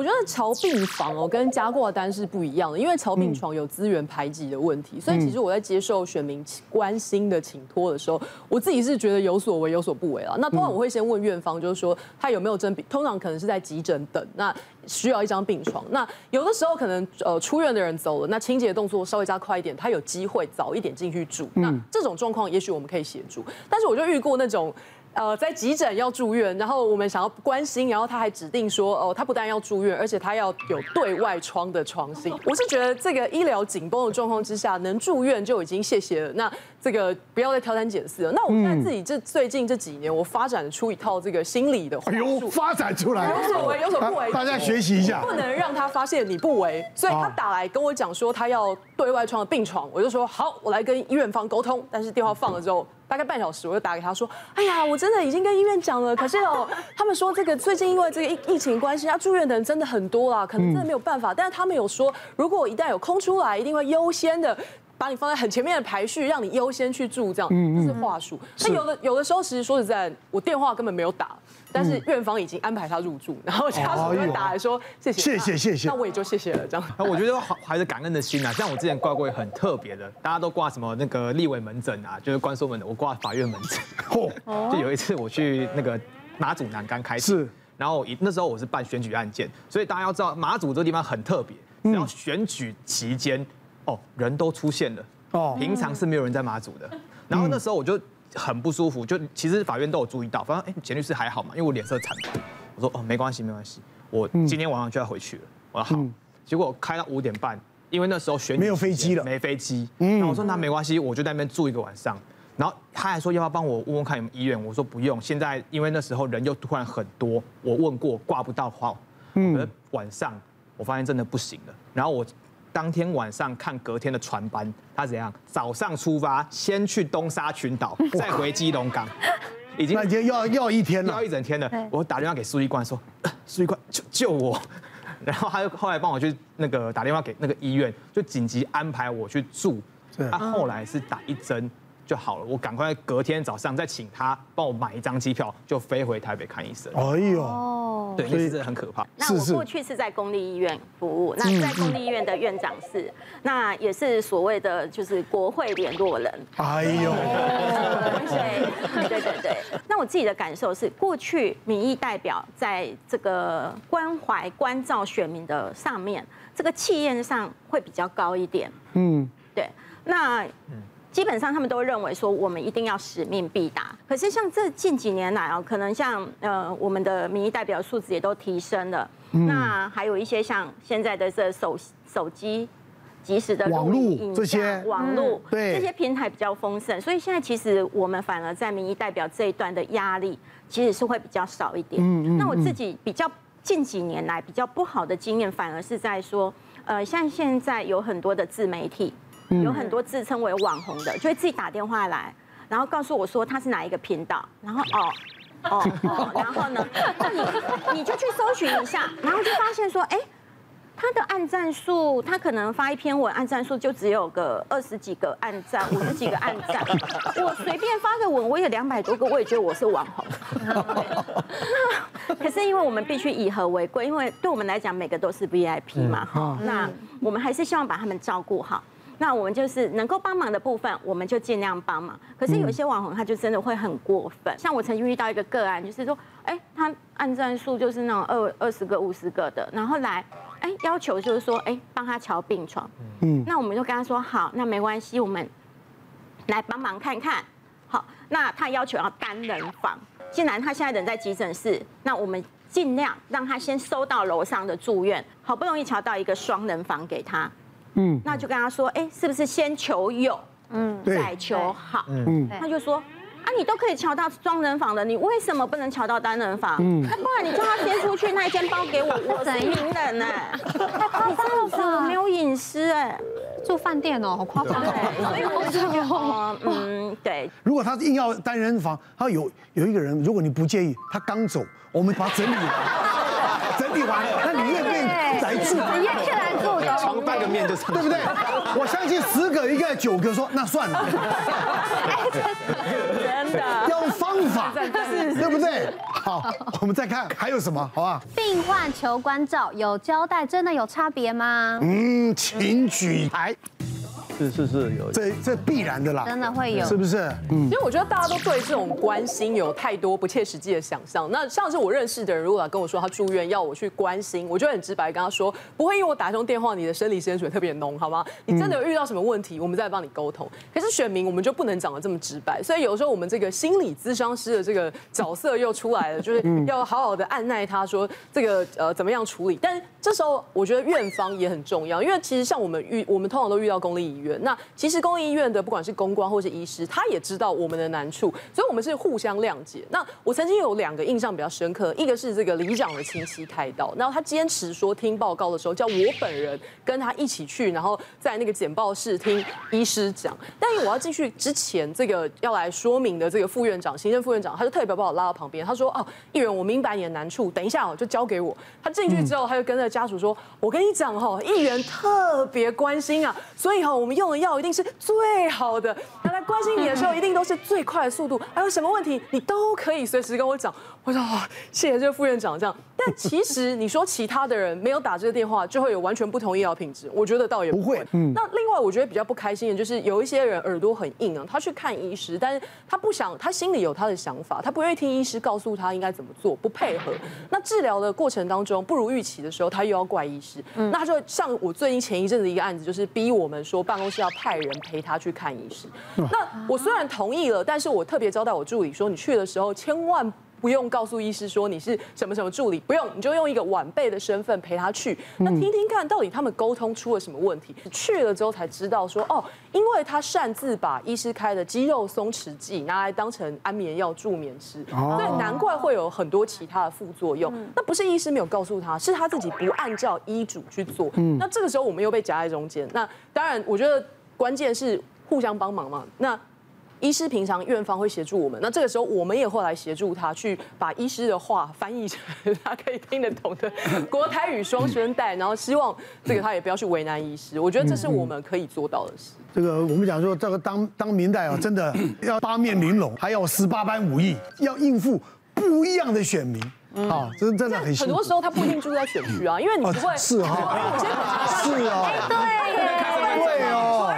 我觉得乔病房哦跟加挂单是不一样的，因为乔病床有资源排挤的问题，所以其实我在接受选民关心的请托的时候，我自己是觉得有所为有所不为啊。那通常我会先问院方，就是说他有没有征病，通常可能是在急诊等，那需要一张病床。那有的时候可能呃出院的人走了，那清洁动作稍微加快一点，他有机会早一点进去住。那这种状况也许我们可以协助，但是我就遇过那种。呃，在急诊要住院，然后我们想要关心，然后他还指定说，哦，他不但要住院，而且他要有对外窗的床性。我是觉得这个医疗紧绷的状况之下，能住院就已经谢谢了。那这个不要再挑三拣四了。那我们现在自己这最近这几年，我发展出一套这个心理的话术，发展出来，有所为有所不为，大家学习一下，不能让他发现你不为。所以他打来跟我讲说他要对外窗的病床，我就说好，我来跟医院方沟通。但是电话放了之后。大概半小时，我就打给他说：“哎呀，我真的已经跟医院讲了，可是哦，他们说这个最近因为这个疫疫情关系，要住院的人真的很多啦，可能真的没有办法。但是他们有说，如果一旦有空出来，一定会优先的把你放在很前面的排序，让你优先去住，这样这是话术。那有的有的时候，其实说实在，我电话根本没有打。”但是院方已经安排他入住，然后家属就会打来说谢谢谢谢谢谢，那我也就谢谢了这样。那我觉得还是感恩的心啊，像我之前挂过很特别的，大家都挂什么那个立委门诊啊，就是关说门的，我挂法院门诊。就有一次我去那个马祖南竿开始，然后那时候我是办选举案件，所以大家要知道马祖这个地方很特别，只要选举期间哦人都出现了，哦。平常是没有人在马祖的，然后那时候我就。很不舒服，就其实法院都有注意到，反正哎，简律师还好嘛，因为我脸色惨白，我说哦没关系没关系，我今天晚上就要回去了，我说好，结果开到五点半，因为那时候选没有飞机了，没飞机，那我说那没关系，我就在那边住一个晚上，然后他还说要不要帮我问问看有没有医院，我说不用，现在因为那时候人又突然很多，我问过挂不到号，嗯，晚上我发现真的不行了，然后我。当天晚上看隔天的船班，他怎样？早上出发，先去东沙群岛，再回基隆港，已经要要一天了，要一整天了。我打电话给苏一冠说：“苏一冠，救救我！” 然后他就后来帮我去那个打电话给那个医院，就紧急安排我去住。他后来是打一针。就好了，我赶快隔天早上再请他帮我买一张机票，就飞回台北看医生。哎呦，对，所以这很可怕。那我过去是在公立医院服务，那在公立医院的院长是，那也是所谓的就是国会联络人。哎呦，对对对对。那我自己的感受是，过去民意代表在这个关怀关照选民的上面，这个气焰上会比较高一点。嗯，对。那嗯。基本上他们都认为说，我们一定要使命必达。可是像这近几年来啊，可能像呃我们的民意代表素质也都提升了。那还有一些像现在的这手手机即时的网络这些网络对这些平台比较丰盛，所以现在其实我们反而在民意代表这一段的压力其实是会比较少一点。那我自己比较近几年来比较不好的经验，反而是在说，呃像现在有很多的自媒体。有很多自称为网红的，就会自己打电话来，然后告诉我说他是哪一个频道，然后哦哦哦，然后呢，那你你就去搜寻一下，然后就发现说，哎，他的按赞数，他可能发一篇文，按赞数就只有个二十几个按赞，五十几个按赞，我随便发个文，我有两百多个，我也觉得我是网红。那可是因为我们必须以和为贵，因为对我们来讲，每个都是 VIP 嘛，哈，那我们还是希望把他们照顾好。那我们就是能够帮忙的部分，我们就尽量帮忙。可是有一些网红，他就真的会很过分。像我曾经遇到一个个案，就是说，哎，他按赞数就是那种二二十个、五十个的，然后来，哎，要求就是说，哎，帮他瞧病床。嗯，那我们就跟他说，好，那没关系，我们来帮忙看看。好，那他要求要单人房，既然他现在人在急诊室，那我们尽量让他先收到楼上的住院，好不容易瞧到一个双人房给他。嗯，那就跟他说，哎，是不是先求有，嗯，再求好，嗯，他就说，啊，你都可以瞧到双人房的，你为什么不能瞧到单人房？嗯，那不然你叫他先出去那一间包给我，我是名人呢，你这样子我没有隐私哎，住饭店哦，好夸张，对，嗯，对。如果他硬要单人房，他有有一个人，如果你不介意，他刚走，我们把他整理，整理完了，那你愿不愿意来住？你愿意来住的？个面就上，对不对？我相信十个一个九个说那算了，真的要用方法，对不对？好，我们再看还有什么，好吧？病患求关照有交代，真的有差别吗？嗯，请举牌。是是是有，这这必然的啦，真的会有，是不是？嗯，因为我觉得大家都对这种关心有太多不切实际的想象。那像是我认识的人，如果来跟我说他住院要我去关心，我就很直白跟他说，不会因为我打一通电话，你的生理时间水特别浓，好吗？你真的有遇到什么问题，我们再帮你沟通。可是选民我们就不能讲得这么直白，所以有时候我们这个心理咨商师的这个角色又出来了，就是要好好的按耐他说这个呃怎么样处理。但这时候我觉得院方也很重要，因为其实像我们遇我们通常都遇到公立医院，那其实公立医院的不管是公关或是医师，他也知道我们的难处，所以我们是互相谅解。那我曾经有两个印象比较深刻，一个是这个里长的亲戚开刀，然后他坚持说听报告的时候叫我本人跟他一起去，然后在那个简报室听医师讲。但是我要进去之前，这个要来说明的这个副院长、行政副院长，他就特别把我拉到旁边，他说：“哦，议员，我明白你的难处，等一下哦，就交给我。”他进去之后，他就跟那个家属说：“我跟你讲哈，议员特别关心啊，所以哈，我们用的药一定是。”最好的，他来关心你的时候，一定都是最快的速度。还有什么问题，你都可以随时跟我讲。我说哦，谢谢这个副院长这样。但其实你说其他的人没有打这个电话，就会有完全不同医疗品质。我觉得倒也不会。嗯。那另外我觉得比较不开心的就是有一些人耳朵很硬啊，他去看医师，但是他不想，他心里有他的想法，他不愿意听医师告诉他应该怎么做，不配合。那治疗的过程当中不如预期的时候，他又要怪医师。嗯。那他就像我最近前一阵子一个案子，就是逼我们说办公是要派人陪他去看医师。那我虽然同意了，但是我特别交代我助理说，你去的时候千万。不用告诉医师说你是什么什么助理，不用，你就用一个晚辈的身份陪他去，那听听看到底他们沟通出了什么问题。去了之后才知道说，哦，因为他擅自把医师开的肌肉松弛剂拿来当成安眠药助眠吃，所以难怪会有很多其他的副作用。那不是医师没有告诉他，是他自己不按照医嘱去做。那这个时候我们又被夹在中间。那当然，我觉得关键是互相帮忙嘛。那。医师平常院方会协助我们，那这个时候我们也会来协助他，去把医师的话翻译成他可以听得懂的 国台语双声带，然后希望这个他也不要去为难医师。我觉得这是我们可以做到的事。这个我们讲说，这个当当明代啊，真的要八面玲珑，还要十八般武艺，要应付不一样的选民啊，真真的很。很多时候他不一定住在选区啊，因为你不会是哈，是啊，对，对哦。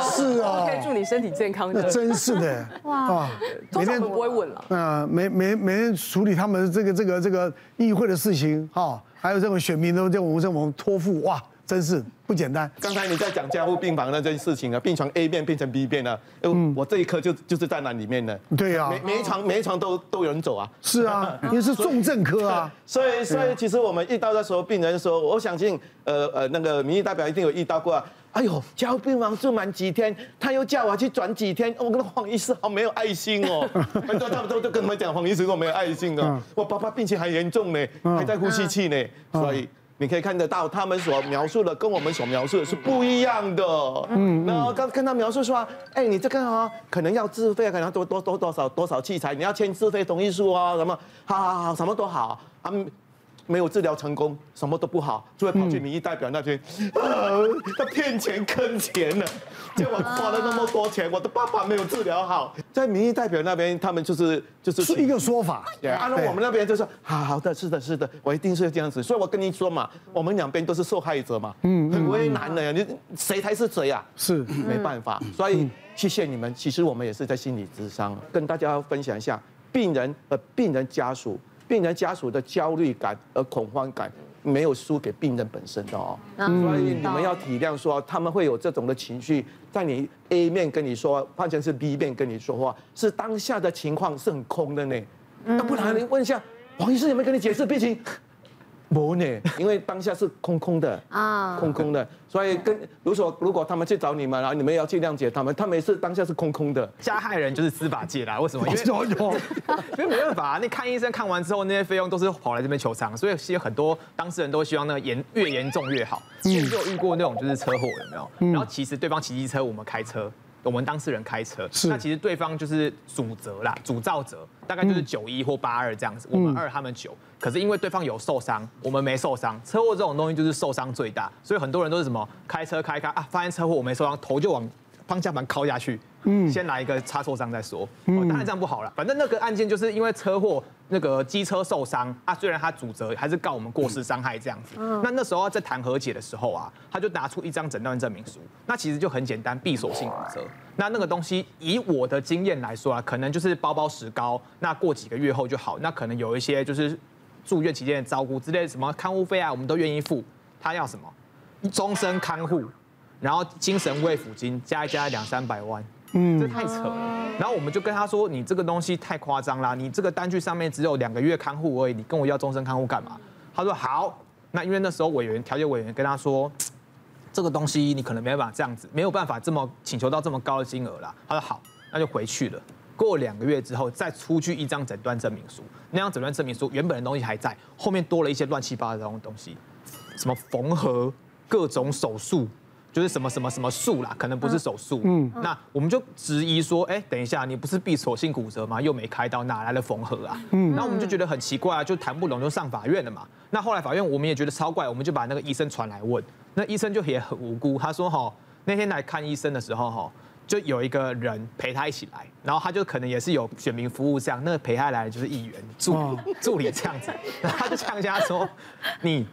是啊，可以祝你身体健康。那真是的，哇，每天都不会问了。啊，每每每天处理他们这个这个这个议会的事情，哈，还有这种选民都叫我们这种托付，哇，真是不简单。刚才你在讲加护病房那件事情啊，病床 A 变变成 B 变了，嗯，我这一科就就是在那里面的。对啊，每每一床每一床都都有人走啊。是啊，你是重症科啊。所以所以其实我们遇到的时候，病人说，我相信，呃呃，那个民意代表一定有遇到过啊。哎呦，加护病房住满几天，他又叫我去转几天，我跟黄医师好没有爱心哦。很 多他们都都跟他们讲，黄医师我没有爱心哦。我爸爸病情还严重呢，还在呼吸器呢。所以你可以看得到，他们所描述的跟我们所描述的是不一样的。嗯，然后刚跟他描述说，哎，你这个啊，可能要自费，可能要多多多多少多少器材，你要签自费同意书啊，什么，好好好，什么都好。他们。没有治疗成功，什么都不好，就会跑去民意代表那边，呃，他骗钱坑钱了，叫我花了那么多钱，我的爸爸没有治疗好，在民意代表那边，他们就是就是是一个说法，按照我们那边就是好好的，是的，是的，我一定是这样子，所以我跟你说嘛，我们两边都是受害者嘛，嗯，很为难的呀，你谁才是谁呀？是。没办法，所以谢谢你们，其实我们也是在心理咨商，跟大家分享一下，病人和病人家属。病人家属的焦虑感和恐慌感没有输给病人本身的哦，所以你们要体谅，说他们会有这种的情绪，在你 A 面跟你说，换成是 B 面跟你说话，是当下的情况是很空的呢。那不然你问一下黄医师有没有跟你解释病情？不呢，因为当下是空空的 啊，空空的，所以跟如果如果他们去找你们，然后你们也要去谅解他们，他们也是当下是空空的。加害人就是司法界啦，为什么？因为 因为没办法啊，那看医生看完之后，那些费用都是跑来这边求偿，所以其实很多当事人都希望那个严越严重越好。之前就有遇过那种就是车祸有没有？然后其实对方骑机车，我们开车。我们当事人开车，那其实对方就是主责啦，主造责大概就是九一或八二这样子，我们二他们九，可是因为对方有受伤，我们没受伤，车祸这种东西就是受伤最大，所以很多人都是什么开车开开啊，发现车祸我没受伤，头就往方向盘敲下去，嗯，先来一个擦挫伤再说，当然这样不好了，反正那个案件就是因为车祸。那个机车受伤啊，虽然他主责还是告我们过失伤害这样子。嗯那那时候在谈和解的时候啊，他就拿出一张诊断证明书。那其实就很简单，闭锁性骨折。那那个东西以我的经验来说啊，可能就是包包石膏，那过几个月后就好。那可能有一些就是住院期间的照顾之类的什么看护费啊，我们都愿意付。他要什么？终身看护，然后精神慰抚金加一加两三百万。嗯，这太扯了。然后我们就跟他说：“你这个东西太夸张啦，你这个单据上面只有两个月看护而已，你跟我要终身看护干嘛？”他说：“好。”那因为那时候委员调解委员跟他说：“这个东西你可能没办法这样子，没有办法这么请求到这么高的金额啦。”他说：“好，那就回去了。”过两个月之后，再出具一张诊断证明书。那张诊断证明书原本的东西还在，后面多了一些乱七八糟的东西，什么缝合、各种手术。就是什么什么什么术啦，可能不是手术。嗯，那我们就质疑说，哎，等一下，你不是闭锁性骨折吗？又没开刀，哪来的缝合啊？嗯，那我们就觉得很奇怪啊，就谈不拢，就上法院了嘛。那后来法院我们也觉得超怪，我们就把那个医生传来问，那医生就也很无辜，他说哈，那天来看医生的时候哈，就有一个人陪他一起来，然后他就可能也是有选民服务这样，那个陪他来的就是议员助理助理这样子，然后他就呛下说你。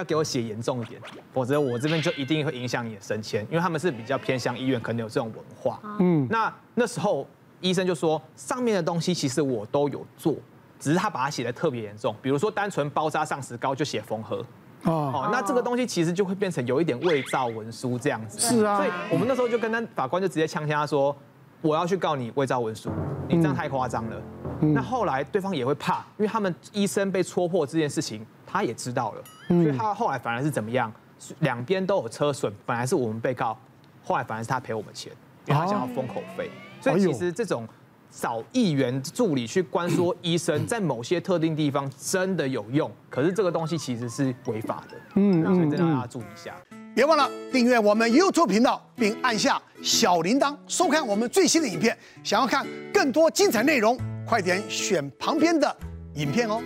要给我写严重一点，否则我这边就一定会影响你的升迁，因为他们是比较偏向医院，可能有这种文化。嗯，那那时候医生就说，上面的东西其实我都有做，只是他把它写的特别严重，比如说单纯包扎上石膏就写缝合。哦，那这个东西其实就会变成有一点伪造文书这样子。是啊，所以我们那时候就跟他法官就直接呛呛他说，我要去告你伪造文书，你这样太夸张了。那后来对方也会怕，因为他们医生被戳破这件事情。他也知道了，所以他后来反而是怎么样？两边都有车损，本来是我们被告，后来反而是他赔我们钱，因为他想要封口费。所以其实这种找议员助理去关说医生，在某些特定地方真的有用，可是这个东西其实是违法的。嗯，所以真的要大家注意一下。别忘了订阅我们 YouTube 频道，并按下小铃铛，收看我们最新的影片。想要看更多精彩内容，快点选旁边的影片哦。